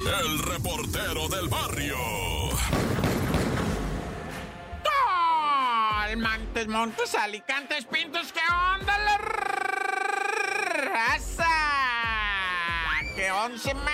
el reportero del barrio. Montes, Montes, Alicantes, Pintos, ¿qué onda la raza? ¿Qué once man?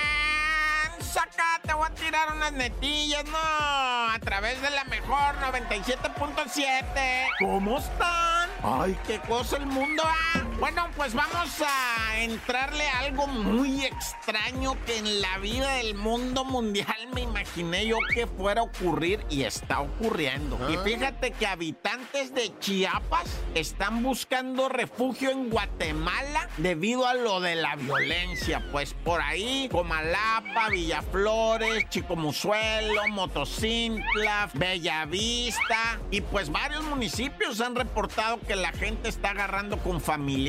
Saca, te voy a tirar unas netillas, ¿no? A través de la mejor 97.7. ¿Cómo están? Ay, qué cosa el mundo, ¿ah? Bueno, pues vamos a entrarle a algo muy extraño que en la vida del mundo mundial me imaginé yo que fuera a ocurrir y está ocurriendo. Y fíjate que habitantes de Chiapas están buscando refugio en Guatemala debido a lo de la violencia. Pues por ahí, Comalapa, Villaflores, Chicomuzuelo, Motocintla, Bellavista y pues varios municipios han reportado que la gente está agarrando con familia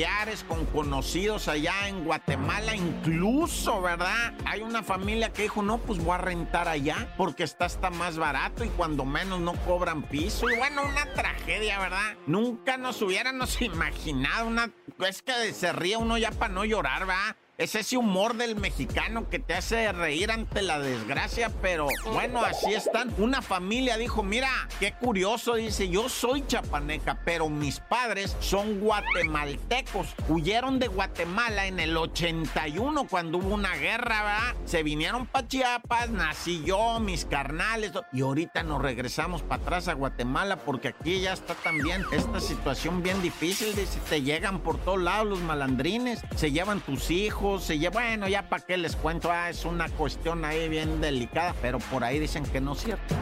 con conocidos allá en Guatemala, incluso, ¿verdad? Hay una familia que dijo, no, pues voy a rentar allá porque está hasta más barato y cuando menos no cobran piso. Y bueno, una tragedia, ¿verdad? Nunca nos hubiéramos imaginado una... Es que se ríe uno ya para no llorar, ¿verdad? Es ese humor del mexicano que te hace reír ante la desgracia, pero bueno, así están. Una familia dijo, mira, qué curioso, dice, yo soy chapaneca, pero mis padres son guatemaltecos. Huyeron de Guatemala en el 81 cuando hubo una guerra, ¿verdad? Se vinieron para Chiapas, nací yo, mis carnales, y ahorita nos regresamos para atrás a Guatemala porque aquí ya está también esta situación bien difícil, dice, te llegan por todos lados los malandrines, se llevan tus hijos Bueno, ya para qué les cuento, ah, es una cuestión ahí bien delicada, pero por ahí dicen que no es cierto.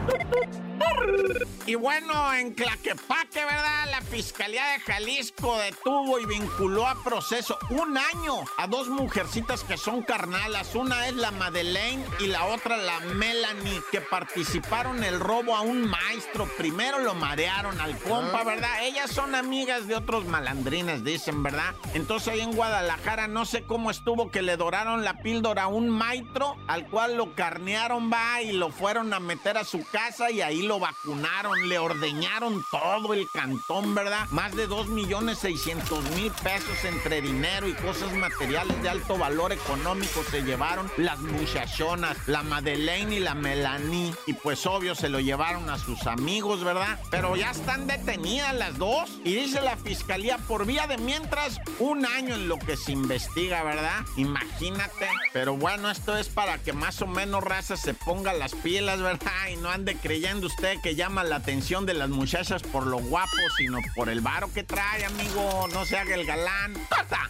Y bueno, en Claquepaque, ¿verdad? La Fiscalía de Jalisco detuvo y vinculó a proceso un año a dos mujercitas que son carnalas. Una es la Madeleine y la otra la Melanie, que participaron en el robo a un maestro. Primero lo marearon al compa, ¿verdad? Ellas son amigas de otros malandrines, dicen, ¿verdad? Entonces ahí en Guadalajara no sé cómo estuvo que le doraron la píldora a un maestro, al cual lo carnearon, va, y lo fueron a meter a su casa y ahí lo vacunaron, le ordeñaron todo el cantón, ¿verdad? Más de 2 millones 600 mil pesos entre dinero y cosas materiales de alto valor económico se llevaron las muchachonas, la Madeleine y la Melanie. Y pues obvio se lo llevaron a sus amigos, ¿verdad? Pero ya están detenidas las dos. Y dice la fiscalía por vía de mientras un año en lo que se investiga, ¿verdad? Imagínate. Pero bueno, esto es para que más o menos raza se ponga las pilas, ¿verdad? Y no ande creyendo usted que llama la atención de las muchachas por lo guapo, sino por el varo que trae, amigo. No se haga el galán. ¡Corta!